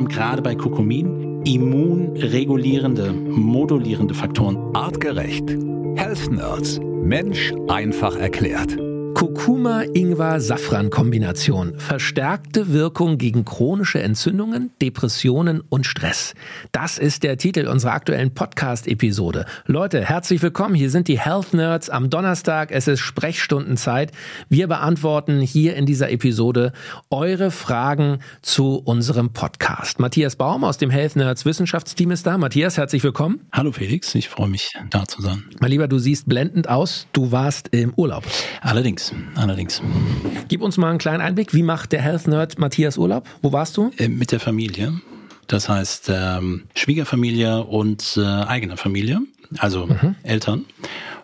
haben gerade bei Kurkumin immunregulierende, modulierende Faktoren. Artgerecht. Health Nerds. Mensch einfach erklärt. Kurkuma-Ingwer-Safran-Kombination. Verstärkte Wirkung gegen chronische Entzündungen, Depressionen und Stress. Das ist der Titel unserer aktuellen Podcast-Episode. Leute, herzlich willkommen. Hier sind die Health Nerds am Donnerstag. Es ist Sprechstundenzeit. Wir beantworten hier in dieser Episode eure Fragen zu unserem Podcast. Matthias Baum aus dem Health Nerds Wissenschaftsteam ist da. Matthias, herzlich willkommen. Hallo Felix, ich freue mich, da zu sein. Mein Lieber, du siehst blendend aus. Du warst im Urlaub. Allerdings allerdings. Gib uns mal einen kleinen Einblick. Wie macht der Health Nerd Matthias Urlaub? Wo warst du? Äh, mit der Familie. Das heißt ähm, Schwiegerfamilie und äh, eigene Familie, also mhm. Eltern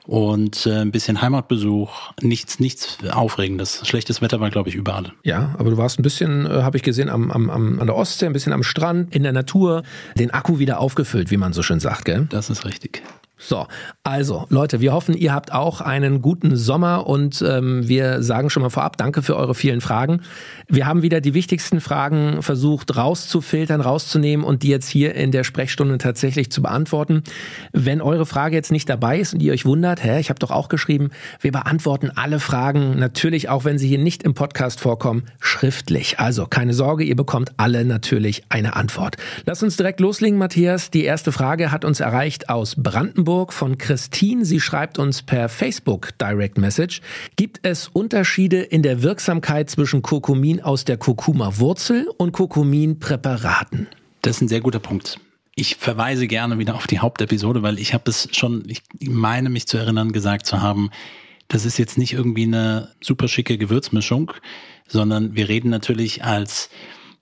und äh, ein bisschen Heimatbesuch, nichts, nichts Aufregendes. Schlechtes Wetter war, glaube ich, überall. Ja, aber du warst ein bisschen, äh, habe ich gesehen, am, am, am, an der Ostsee, ein bisschen am Strand, in der Natur, den Akku wieder aufgefüllt, wie man so schön sagt, gell? Das ist richtig. So, also Leute, wir hoffen, ihr habt auch einen guten Sommer und ähm, wir sagen schon mal vorab, danke für eure vielen Fragen. Wir haben wieder die wichtigsten Fragen versucht rauszufiltern, rauszunehmen und die jetzt hier in der Sprechstunde tatsächlich zu beantworten. Wenn eure Frage jetzt nicht dabei ist und ihr euch wundert, hä, ich habe doch auch geschrieben, wir beantworten alle Fragen, natürlich auch wenn sie hier nicht im Podcast vorkommen, schriftlich. Also keine Sorge, ihr bekommt alle natürlich eine Antwort. Lass uns direkt loslegen, Matthias. Die erste Frage hat uns erreicht aus Brandenburg. Brandenburg von Christine. Sie schreibt uns per Facebook Direct Message. Gibt es Unterschiede in der Wirksamkeit zwischen Kurkumin aus der Kurkuma-Wurzel und Kurkumin-Präparaten? Das ist ein sehr guter Punkt. Ich verweise gerne wieder auf die Hauptepisode, weil ich habe es schon, ich meine mich zu erinnern, gesagt zu haben, das ist jetzt nicht irgendwie eine super schicke Gewürzmischung, sondern wir reden natürlich als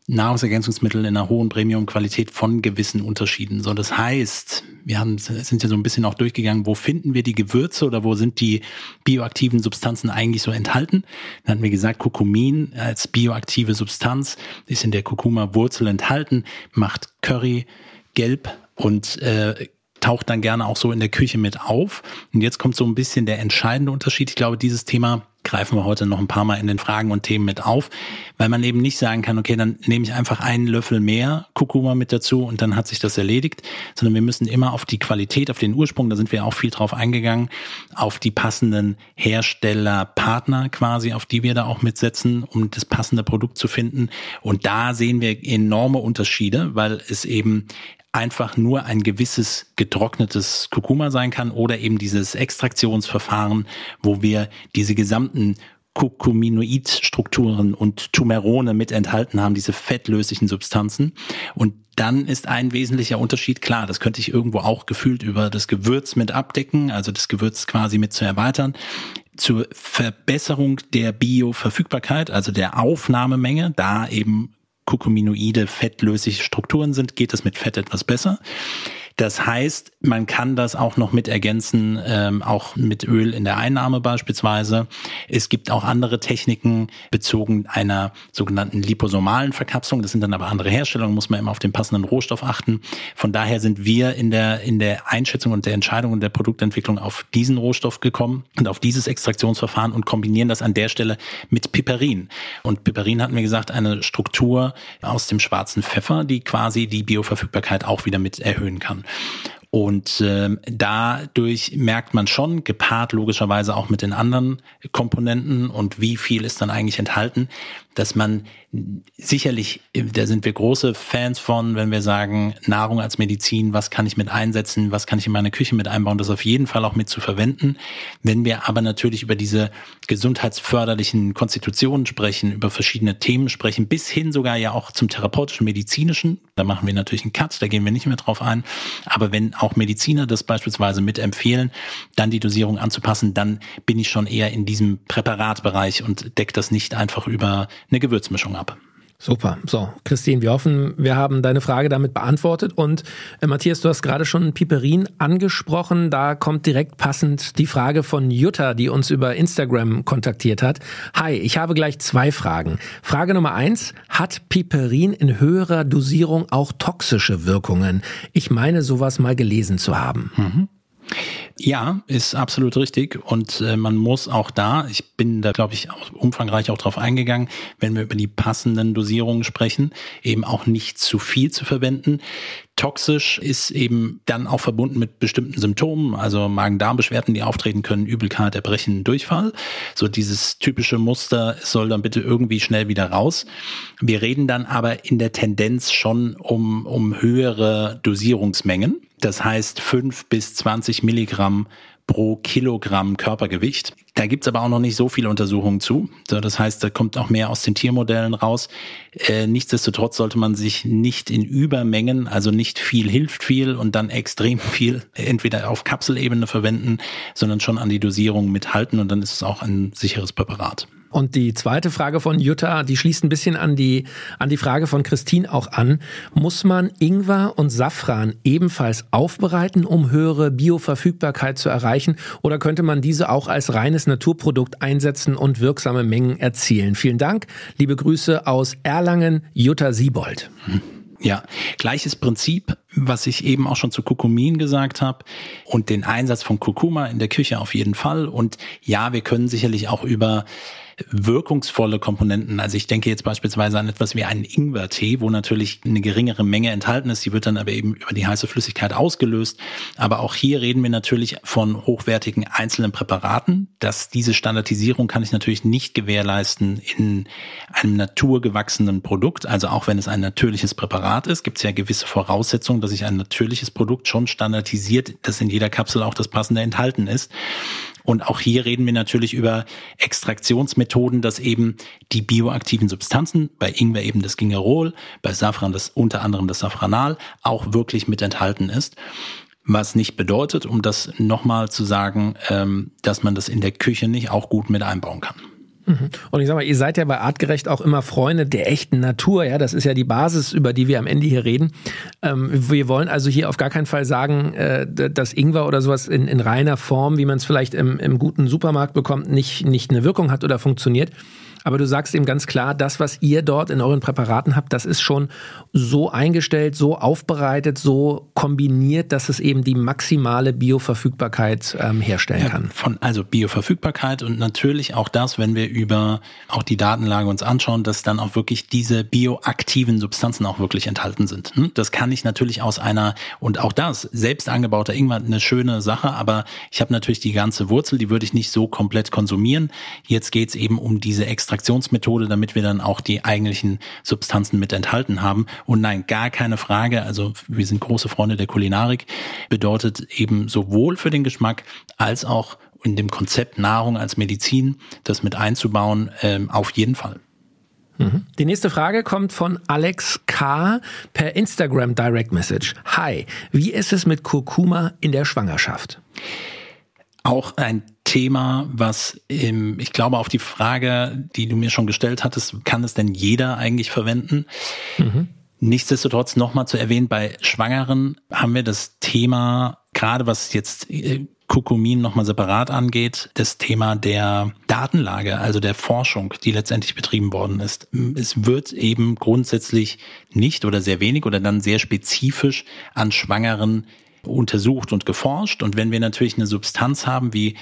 Nahrungsergänzungsmittel in einer hohen Premium-Qualität von gewissen Unterschieden. So, das heißt, wir haben, sind ja so ein bisschen auch durchgegangen, wo finden wir die Gewürze oder wo sind die bioaktiven Substanzen eigentlich so enthalten? Dann hatten wir gesagt, Kurkumin als bioaktive Substanz ist in der Kurkuma-Wurzel enthalten, macht Curry gelb und äh, taucht dann gerne auch so in der Küche mit auf. Und jetzt kommt so ein bisschen der entscheidende Unterschied. Ich glaube, dieses Thema greifen wir heute noch ein paar Mal in den Fragen und Themen mit auf, weil man eben nicht sagen kann, okay, dann nehme ich einfach einen Löffel mehr Kurkuma mit dazu und dann hat sich das erledigt, sondern wir müssen immer auf die Qualität, auf den Ursprung, da sind wir auch viel drauf eingegangen, auf die passenden Hersteller, Partner quasi, auf die wir da auch mitsetzen, um das passende Produkt zu finden. Und da sehen wir enorme Unterschiede, weil es eben einfach nur ein gewisses getrocknetes Kurkuma sein kann oder eben dieses Extraktionsverfahren, wo wir diese gesamten Kurkuminoid-Strukturen und Tumerone mit enthalten haben, diese fettlöslichen Substanzen. Und dann ist ein wesentlicher Unterschied klar, das könnte ich irgendwo auch gefühlt über das Gewürz mit abdecken, also das Gewürz quasi mit zu erweitern zur Verbesserung der Bioverfügbarkeit, also der Aufnahmemenge, da eben Kurkuminoide fettlösliche Strukturen sind, geht es mit Fett etwas besser. Das heißt, man kann das auch noch mit ergänzen, ähm, auch mit Öl in der Einnahme beispielsweise. Es gibt auch andere Techniken bezogen einer sogenannten liposomalen Verkapselung. Das sind dann aber andere Herstellungen, muss man immer auf den passenden Rohstoff achten. Von daher sind wir in der, in der Einschätzung und der Entscheidung und der Produktentwicklung auf diesen Rohstoff gekommen und auf dieses Extraktionsverfahren und kombinieren das an der Stelle mit Piperin. Und Piperin hatten wir gesagt, eine Struktur aus dem schwarzen Pfeffer, die quasi die Bioverfügbarkeit auch wieder mit erhöhen kann. Und ähm, dadurch merkt man schon, gepaart logischerweise auch mit den anderen Komponenten und wie viel ist dann eigentlich enthalten, dass man sicherlich, da sind wir große Fans von, wenn wir sagen, Nahrung als Medizin, was kann ich mit einsetzen, was kann ich in meine Küche mit einbauen, das auf jeden Fall auch mit zu verwenden. Wenn wir aber natürlich über diese gesundheitsförderlichen Konstitutionen sprechen, über verschiedene Themen sprechen, bis hin sogar ja auch zum therapeutischen, medizinischen, da machen wir natürlich einen Cut, da gehen wir nicht mehr drauf ein. Aber wenn auch Mediziner das beispielsweise mitempfehlen, dann die Dosierung anzupassen, dann bin ich schon eher in diesem Präparatbereich und decke das nicht einfach über eine Gewürzmischung ab. Super. So, Christine, wir hoffen, wir haben deine Frage damit beantwortet. Und äh, Matthias, du hast gerade schon Piperin angesprochen. Da kommt direkt passend die Frage von Jutta, die uns über Instagram kontaktiert hat. Hi, ich habe gleich zwei Fragen. Frage Nummer eins, hat Piperin in höherer Dosierung auch toxische Wirkungen? Ich meine, sowas mal gelesen zu haben. Mhm. Ja, ist absolut richtig. Und äh, man muss auch da, ich bin da, glaube ich, auch umfangreich auch drauf eingegangen, wenn wir über die passenden Dosierungen sprechen, eben auch nicht zu viel zu verwenden. Toxisch ist eben dann auch verbunden mit bestimmten Symptomen, also Magen-Darm-Beschwerden, die auftreten können, Übelkeit, Erbrechen, Durchfall. So dieses typische Muster soll dann bitte irgendwie schnell wieder raus. Wir reden dann aber in der Tendenz schon um, um höhere Dosierungsmengen. Das heißt fünf bis zwanzig Milligramm pro Kilogramm Körpergewicht. Da gibt's aber auch noch nicht so viele Untersuchungen zu. Das heißt, da kommt auch mehr aus den Tiermodellen raus. Äh, nichtsdestotrotz sollte man sich nicht in Übermengen, also nicht viel hilft viel und dann extrem viel entweder auf Kapselebene verwenden, sondern schon an die Dosierung mithalten und dann ist es auch ein sicheres Präparat. Und die zweite Frage von Jutta, die schließt ein bisschen an die, an die Frage von Christine auch an. Muss man Ingwer und Safran ebenfalls aufbereiten, um höhere Bioverfügbarkeit zu erreichen? Oder könnte man diese auch als reines Naturprodukt einsetzen und wirksame Mengen erzielen? Vielen Dank. Liebe Grüße aus Erlangen, Jutta Siebold. Ja, gleiches Prinzip, was ich eben auch schon zu Kurkumin gesagt habe und den Einsatz von Kurkuma in der Küche auf jeden Fall. Und ja, wir können sicherlich auch über wirkungsvolle Komponenten. Also ich denke jetzt beispielsweise an etwas wie einen Ingwertee, wo natürlich eine geringere Menge enthalten ist. Die wird dann aber eben über die heiße Flüssigkeit ausgelöst. Aber auch hier reden wir natürlich von hochwertigen einzelnen Präparaten. Dass diese Standardisierung kann ich natürlich nicht gewährleisten in einem naturgewachsenen Produkt. Also auch wenn es ein natürliches Präparat ist, gibt es ja gewisse Voraussetzungen, dass ich ein natürliches Produkt schon standardisiert, dass in jeder Kapsel auch das passende enthalten ist. Und auch hier reden wir natürlich über Extraktionsmethoden, dass eben die bioaktiven Substanzen, bei Ingwer eben das Gingerol, bei Safran das unter anderem das Safranal, auch wirklich mit enthalten ist. Was nicht bedeutet, um das nochmal zu sagen, ähm, dass man das in der Küche nicht auch gut mit einbauen kann. Und ich sag mal, ihr seid ja bei Artgerecht auch immer Freunde der echten Natur, ja. Das ist ja die Basis, über die wir am Ende hier reden. Ähm, wir wollen also hier auf gar keinen Fall sagen, äh, dass Ingwer oder sowas in, in reiner Form, wie man es vielleicht im, im guten Supermarkt bekommt, nicht, nicht eine Wirkung hat oder funktioniert. Aber du sagst eben ganz klar, das, was ihr dort in euren Präparaten habt, das ist schon so eingestellt, so aufbereitet, so kombiniert, dass es eben die maximale Bioverfügbarkeit ähm, herstellen ja, kann. Von, also Bioverfügbarkeit und natürlich auch das, wenn wir über auch die Datenlage uns anschauen, dass dann auch wirklich diese bioaktiven Substanzen auch wirklich enthalten sind. Hm? Das kann ich natürlich aus einer, und auch das, selbst angebauter Ingwer, eine schöne Sache, aber ich habe natürlich die ganze Wurzel, die würde ich nicht so komplett konsumieren. Jetzt geht's eben um diese extra Extraktionsmethode, damit wir dann auch die eigentlichen Substanzen mit enthalten haben. Und nein, gar keine Frage. Also wir sind große Freunde der Kulinarik. Bedeutet eben sowohl für den Geschmack als auch in dem Konzept Nahrung als Medizin, das mit einzubauen, ähm, auf jeden Fall. Mhm. Die nächste Frage kommt von Alex K. per Instagram Direct Message. Hi, wie ist es mit Kurkuma in der Schwangerschaft? Auch ein Thema, was im, ich glaube, auf die Frage, die du mir schon gestellt hattest, kann es denn jeder eigentlich verwenden? Mhm. Nichtsdestotrotz nochmal zu erwähnen, bei Schwangeren haben wir das Thema, gerade was jetzt äh, Kurkumin nochmal separat angeht, das Thema der Datenlage, also der Forschung, die letztendlich betrieben worden ist. Es wird eben grundsätzlich nicht oder sehr wenig oder dann sehr spezifisch an Schwangeren untersucht und geforscht. Und wenn wir natürlich eine Substanz haben wie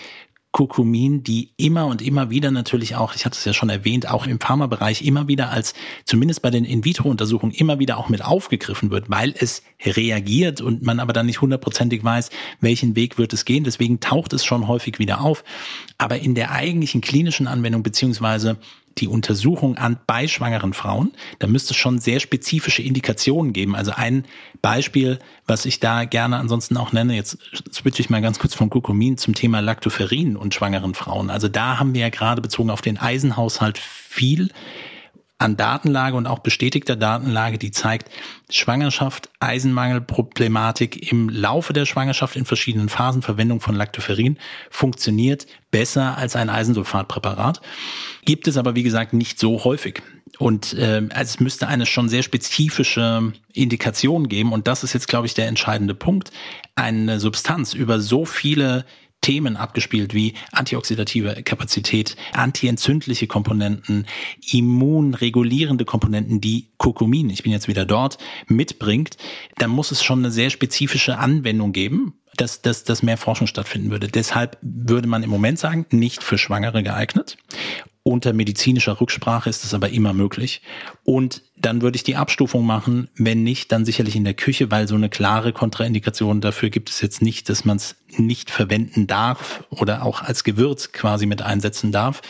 Kurkumin, die immer und immer wieder natürlich auch, ich hatte es ja schon erwähnt, auch im Pharmabereich immer wieder als, zumindest bei den In-vitro-Untersuchungen, immer wieder auch mit aufgegriffen wird, weil es reagiert und man aber dann nicht hundertprozentig weiß, welchen Weg wird es gehen. Deswegen taucht es schon häufig wieder auf. Aber in der eigentlichen klinischen Anwendung beziehungsweise die Untersuchung an bei schwangeren Frauen, da müsste es schon sehr spezifische Indikationen geben. Also ein Beispiel, was ich da gerne ansonsten auch nenne, jetzt switche ich mal ganz kurz vom Kurkumin zum Thema Lactoferrin und schwangeren Frauen. Also da haben wir ja gerade bezogen auf den Eisenhaushalt viel an Datenlage und auch bestätigter Datenlage, die zeigt, Schwangerschaft, Eisenmangelproblematik im Laufe der Schwangerschaft in verschiedenen Phasen, Verwendung von Lactoferrin funktioniert besser als ein Eisensulfatpräparat. Gibt es aber, wie gesagt, nicht so häufig. Und äh, also es müsste eine schon sehr spezifische Indikation geben. Und das ist jetzt, glaube ich, der entscheidende Punkt. Eine Substanz über so viele Themen abgespielt wie antioxidative Kapazität, antientzündliche Komponenten, immunregulierende Komponenten, die Kurkumin, ich bin jetzt wieder dort, mitbringt, dann muss es schon eine sehr spezifische Anwendung geben, dass, dass, dass mehr Forschung stattfinden würde. Deshalb würde man im Moment sagen, nicht für Schwangere geeignet. Unter medizinischer Rücksprache ist es aber immer möglich. Und dann würde ich die Abstufung machen. Wenn nicht, dann sicherlich in der Küche, weil so eine klare Kontraindikation dafür gibt es jetzt nicht, dass man es nicht verwenden darf oder auch als Gewürz quasi mit einsetzen darf.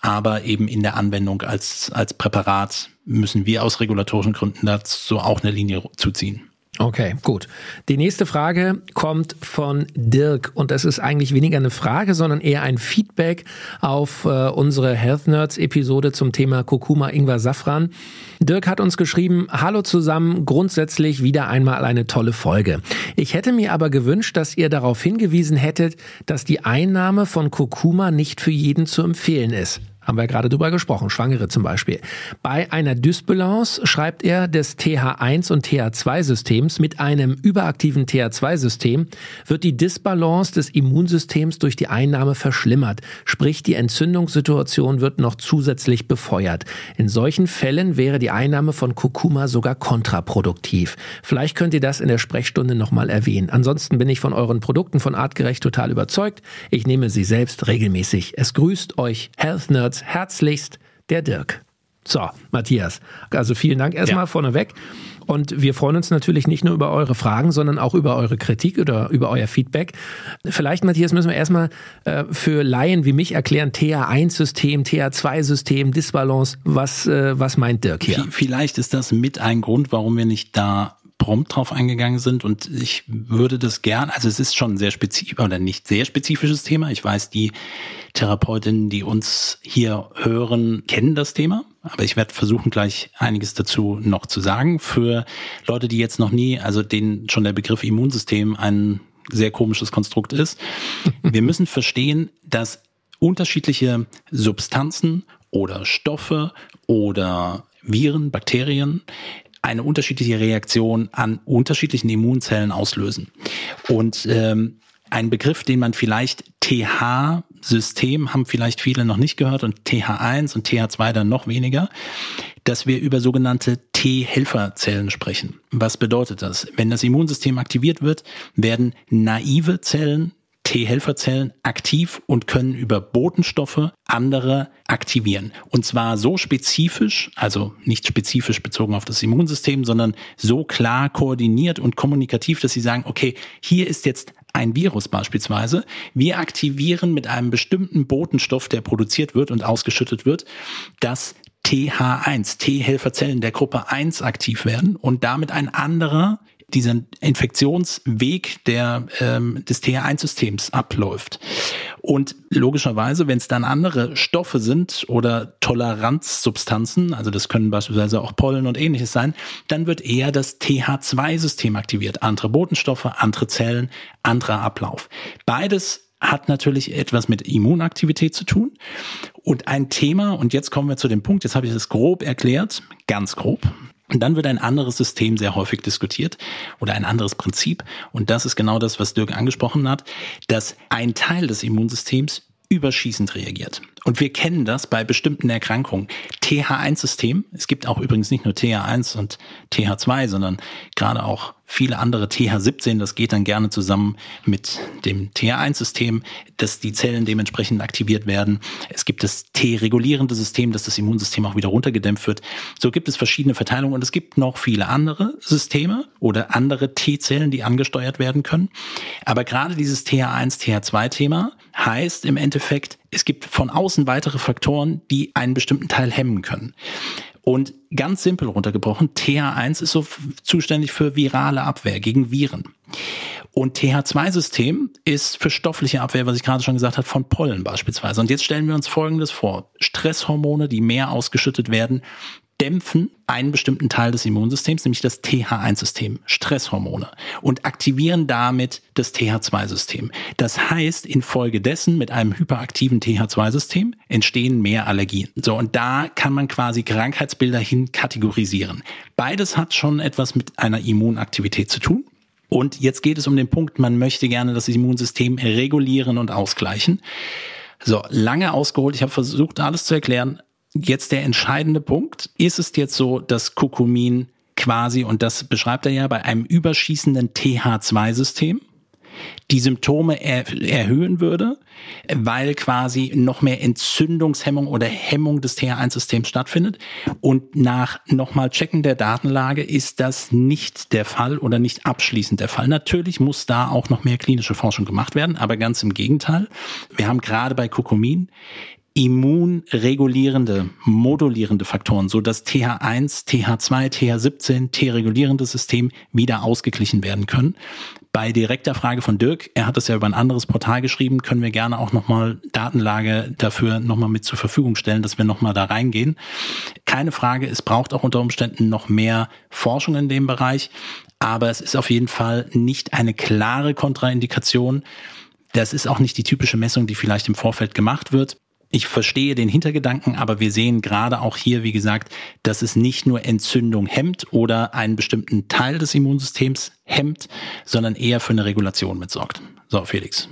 Aber eben in der Anwendung als, als Präparat müssen wir aus regulatorischen Gründen dazu auch eine Linie zuziehen. Okay, gut. Die nächste Frage kommt von Dirk und das ist eigentlich weniger eine Frage, sondern eher ein Feedback auf äh, unsere Health Nerds Episode zum Thema Kurkuma Ingwer Safran. Dirk hat uns geschrieben, hallo zusammen, grundsätzlich wieder einmal eine tolle Folge. Ich hätte mir aber gewünscht, dass ihr darauf hingewiesen hättet, dass die Einnahme von Kurkuma nicht für jeden zu empfehlen ist. Haben wir gerade drüber gesprochen, Schwangere zum Beispiel. Bei einer Dysbalance schreibt er des TH1 und TH2-Systems mit einem überaktiven TH2-System wird die Disbalance des Immunsystems durch die Einnahme verschlimmert, sprich die Entzündungssituation wird noch zusätzlich befeuert. In solchen Fällen wäre die Einnahme von Kurkuma sogar kontraproduktiv. Vielleicht könnt ihr das in der Sprechstunde nochmal erwähnen. Ansonsten bin ich von euren Produkten von Artgerecht total überzeugt. Ich nehme sie selbst regelmäßig. Es grüßt euch Health Nerds Einsatz. Herzlichst, der Dirk. So, Matthias. Also vielen Dank erstmal ja. vorneweg. Und wir freuen uns natürlich nicht nur über eure Fragen, sondern auch über eure Kritik oder über euer Feedback. Vielleicht, Matthias, müssen wir erstmal äh, für Laien wie mich erklären, TA1-System, TA2-System, Disbalance. Was, äh, was meint Dirk hier? Vielleicht ist das mit ein Grund, warum wir nicht da prompt drauf eingegangen sind und ich würde das gern, also es ist schon ein sehr spezifisch oder nicht sehr spezifisches Thema. Ich weiß, die Therapeutinnen, die uns hier hören, kennen das Thema. Aber ich werde versuchen, gleich einiges dazu noch zu sagen. Für Leute, die jetzt noch nie, also denen schon der Begriff Immunsystem ein sehr komisches Konstrukt ist. Wir müssen verstehen, dass unterschiedliche Substanzen oder Stoffe oder Viren, Bakterien eine unterschiedliche Reaktion an unterschiedlichen Immunzellen auslösen. Und ähm, ein Begriff, den man vielleicht TH-System haben vielleicht viele noch nicht gehört und TH1 und TH2 dann noch weniger, dass wir über sogenannte T-Helferzellen sprechen. Was bedeutet das? Wenn das Immunsystem aktiviert wird, werden naive Zellen T-Helferzellen aktiv und können über Botenstoffe andere aktivieren. Und zwar so spezifisch, also nicht spezifisch bezogen auf das Immunsystem, sondern so klar koordiniert und kommunikativ, dass sie sagen, okay, hier ist jetzt ein Virus beispielsweise. Wir aktivieren mit einem bestimmten Botenstoff, der produziert wird und ausgeschüttet wird, das TH1, T-Helferzellen der Gruppe 1 aktiv werden und damit ein anderer dieser Infektionsweg der, ähm, des TH1-Systems abläuft. Und logischerweise, wenn es dann andere Stoffe sind oder Toleranzsubstanzen, also das können beispielsweise auch Pollen und ähnliches sein, dann wird eher das TH2-System aktiviert. Andere Botenstoffe, andere Zellen, anderer Ablauf. Beides hat natürlich etwas mit Immunaktivität zu tun. Und ein Thema, und jetzt kommen wir zu dem Punkt, jetzt habe ich das grob erklärt, ganz grob, und dann wird ein anderes System sehr häufig diskutiert oder ein anderes Prinzip. Und das ist genau das, was Dirk angesprochen hat, dass ein Teil des Immunsystems überschießend reagiert. Und wir kennen das bei bestimmten Erkrankungen. TH1-System, es gibt auch übrigens nicht nur TH1 und TH2, sondern gerade auch viele andere TH17, das geht dann gerne zusammen mit dem TH1-System, dass die Zellen dementsprechend aktiviert werden. Es gibt das T-regulierende System, dass das Immunsystem auch wieder runtergedämpft wird. So gibt es verschiedene Verteilungen und es gibt noch viele andere Systeme oder andere T-Zellen, die angesteuert werden können. Aber gerade dieses TH1, TH2-Thema heißt im Endeffekt, es gibt von außen weitere Faktoren, die einen bestimmten Teil hemmen können. Und ganz simpel runtergebrochen, TH1 ist so zuständig für virale Abwehr gegen Viren. Und TH2-System ist für stoffliche Abwehr, was ich gerade schon gesagt habe, von Pollen beispielsweise. Und jetzt stellen wir uns Folgendes vor. Stresshormone, die mehr ausgeschüttet werden, dämpfen einen bestimmten Teil des Immunsystems, nämlich das TH1-System, Stresshormone, und aktivieren damit das TH2-System. Das heißt, infolgedessen mit einem hyperaktiven TH2-System entstehen mehr Allergien. So, und da kann man quasi Krankheitsbilder hin kategorisieren. Beides hat schon etwas mit einer Immunaktivität zu tun. Und jetzt geht es um den Punkt, man möchte gerne das Immunsystem regulieren und ausgleichen. So, lange ausgeholt. Ich habe versucht, alles zu erklären. Jetzt der entscheidende Punkt. Ist es jetzt so, dass Kurkumin quasi, und das beschreibt er ja, bei einem überschießenden TH2-System die Symptome er, erhöhen würde, weil quasi noch mehr Entzündungshemmung oder Hemmung des TH1-Systems stattfindet. Und nach nochmal Checken der Datenlage ist das nicht der Fall oder nicht abschließend der Fall. Natürlich muss da auch noch mehr klinische Forschung gemacht werden, aber ganz im Gegenteil. Wir haben gerade bei Kokomin immunregulierende, modulierende Faktoren, so dass TH1, TH2, TH17, T-regulierende System wieder ausgeglichen werden können. Bei direkter Frage von Dirk, er hat das ja über ein anderes Portal geschrieben, können wir gerne auch nochmal Datenlage dafür nochmal mit zur Verfügung stellen, dass wir nochmal da reingehen. Keine Frage, es braucht auch unter Umständen noch mehr Forschung in dem Bereich, aber es ist auf jeden Fall nicht eine klare Kontraindikation. Das ist auch nicht die typische Messung, die vielleicht im Vorfeld gemacht wird. Ich verstehe den Hintergedanken, aber wir sehen gerade auch hier, wie gesagt, dass es nicht nur Entzündung hemmt oder einen bestimmten Teil des Immunsystems hemmt, sondern eher für eine Regulation mitsorgt. So, Felix.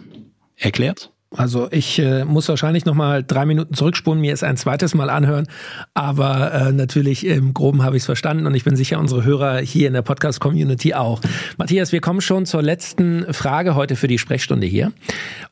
Erklärt? Also ich äh, muss wahrscheinlich noch mal drei Minuten zurückspulen, mir es ein zweites Mal anhören, aber äh, natürlich im Groben habe ich es verstanden und ich bin sicher, unsere Hörer hier in der Podcast-Community auch. Matthias, wir kommen schon zur letzten Frage heute für die Sprechstunde hier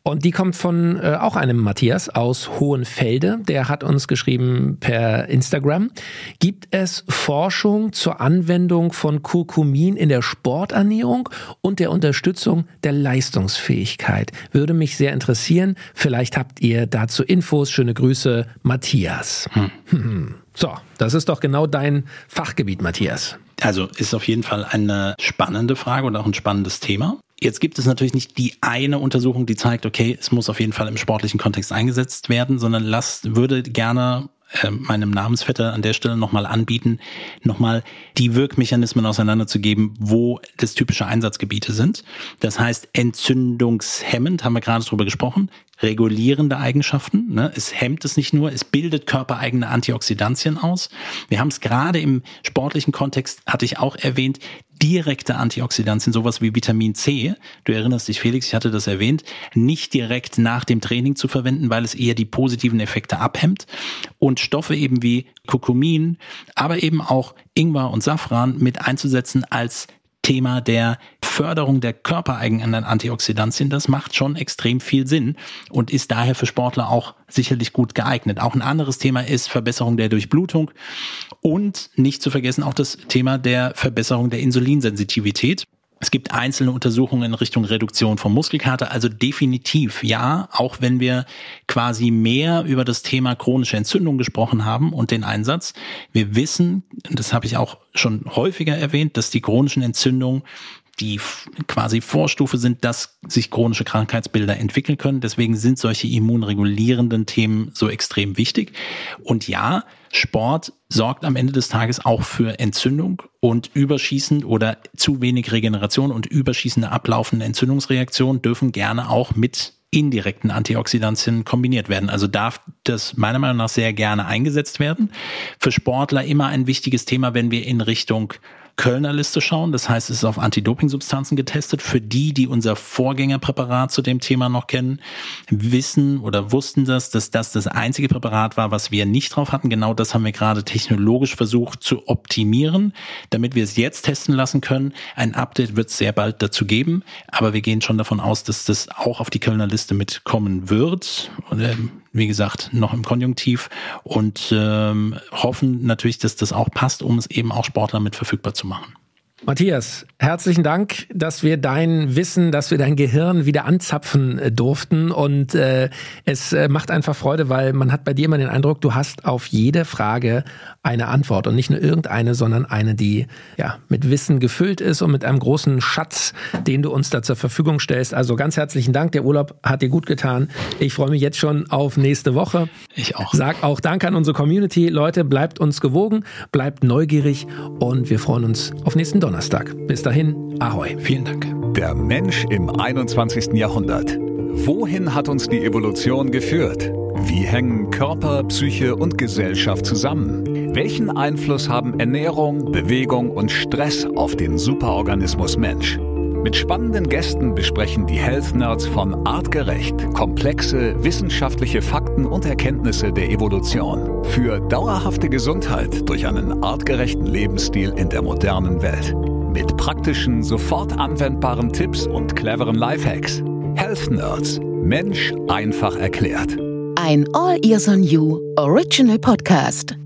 und die kommt von äh, auch einem Matthias aus Hohenfelde. Der hat uns geschrieben per Instagram. Gibt es Forschung zur Anwendung von Kurkumin in der Sporternährung und der Unterstützung der Leistungsfähigkeit? Würde mich sehr interessieren. Vielleicht habt ihr dazu Infos. Schöne Grüße, Matthias. Hm. Hm. So, das ist doch genau dein Fachgebiet, Matthias. Also ist auf jeden Fall eine spannende Frage und auch ein spannendes Thema. Jetzt gibt es natürlich nicht die eine Untersuchung, die zeigt, okay, es muss auf jeden Fall im sportlichen Kontext eingesetzt werden, sondern lasst, würde gerne äh, meinem Namensvetter an der Stelle nochmal anbieten, nochmal die Wirkmechanismen auseinanderzugeben, wo das typische Einsatzgebiete sind. Das heißt, entzündungshemmend, haben wir gerade drüber gesprochen, regulierende Eigenschaften. Ne? Es hemmt es nicht nur, es bildet körpereigene Antioxidantien aus. Wir haben es gerade im sportlichen Kontext, hatte ich auch erwähnt, direkte Antioxidantien, sowas wie Vitamin C, du erinnerst dich, Felix, ich hatte das erwähnt, nicht direkt nach dem Training zu verwenden, weil es eher die positiven Effekte abhemmt. Und Stoffe eben wie Kurkumin, aber eben auch Ingwer und Safran mit einzusetzen als Thema der Förderung der körpereigenen Antioxidantien, das macht schon extrem viel Sinn und ist daher für Sportler auch sicherlich gut geeignet. Auch ein anderes Thema ist Verbesserung der Durchblutung und nicht zu vergessen auch das Thema der Verbesserung der Insulinsensitivität. Es gibt einzelne Untersuchungen in Richtung Reduktion von Muskelkater, also definitiv ja, auch wenn wir quasi mehr über das Thema chronische Entzündung gesprochen haben und den Einsatz. Wir wissen, das habe ich auch schon häufiger erwähnt, dass die chronischen Entzündungen die quasi Vorstufe sind, dass sich chronische Krankheitsbilder entwickeln können. Deswegen sind solche immunregulierenden Themen so extrem wichtig. Und ja, Sport sorgt am Ende des Tages auch für Entzündung und Überschießen oder zu wenig Regeneration und überschießende ablaufende Entzündungsreaktionen dürfen gerne auch mit indirekten Antioxidantien kombiniert werden. Also darf das meiner Meinung nach sehr gerne eingesetzt werden. Für Sportler immer ein wichtiges Thema, wenn wir in Richtung Kölner Liste schauen. Das heißt, es ist auf Anti-Doping-Substanzen getestet. Für die, die unser Vorgängerpräparat zu dem Thema noch kennen, wissen oder wussten das, dass das das einzige Präparat war, was wir nicht drauf hatten. Genau das haben wir gerade technologisch versucht zu optimieren, damit wir es jetzt testen lassen können. Ein Update wird es sehr bald dazu geben, aber wir gehen schon davon aus, dass das auch auf die Kölner Liste mitkommen wird. Und, ähm, wie gesagt, noch im Konjunktiv und ähm, hoffen natürlich, dass das auch passt, um es eben auch Sportler mit verfügbar zu machen. Matthias, herzlichen Dank, dass wir dein Wissen, dass wir dein Gehirn wieder anzapfen äh, durften. Und äh, es äh, macht einfach Freude, weil man hat bei dir immer den Eindruck, du hast auf jede Frage eine Antwort. Und nicht nur irgendeine, sondern eine, die ja mit Wissen gefüllt ist und mit einem großen Schatz, den du uns da zur Verfügung stellst. Also ganz herzlichen Dank. Der Urlaub hat dir gut getan. Ich freue mich jetzt schon auf nächste Woche. Ich auch. Sag auch Danke an unsere Community. Leute, bleibt uns gewogen, bleibt neugierig und wir freuen uns auf nächsten Donnerstag. Donnerstag. Bis dahin, Ahoi. Vielen Dank. Der Mensch im 21. Jahrhundert. Wohin hat uns die Evolution geführt? Wie hängen Körper, Psyche und Gesellschaft zusammen? Welchen Einfluss haben Ernährung, Bewegung und Stress auf den Superorganismus Mensch? Mit spannenden Gästen besprechen die Health Nerds von Artgerecht komplexe wissenschaftliche Fakten und Erkenntnisse der Evolution für dauerhafte Gesundheit durch einen artgerechten Lebensstil in der modernen Welt. Mit praktischen, sofort anwendbaren Tipps und cleveren Lifehacks. Health Nerds. Mensch einfach erklärt. Ein All Ears on You Original Podcast.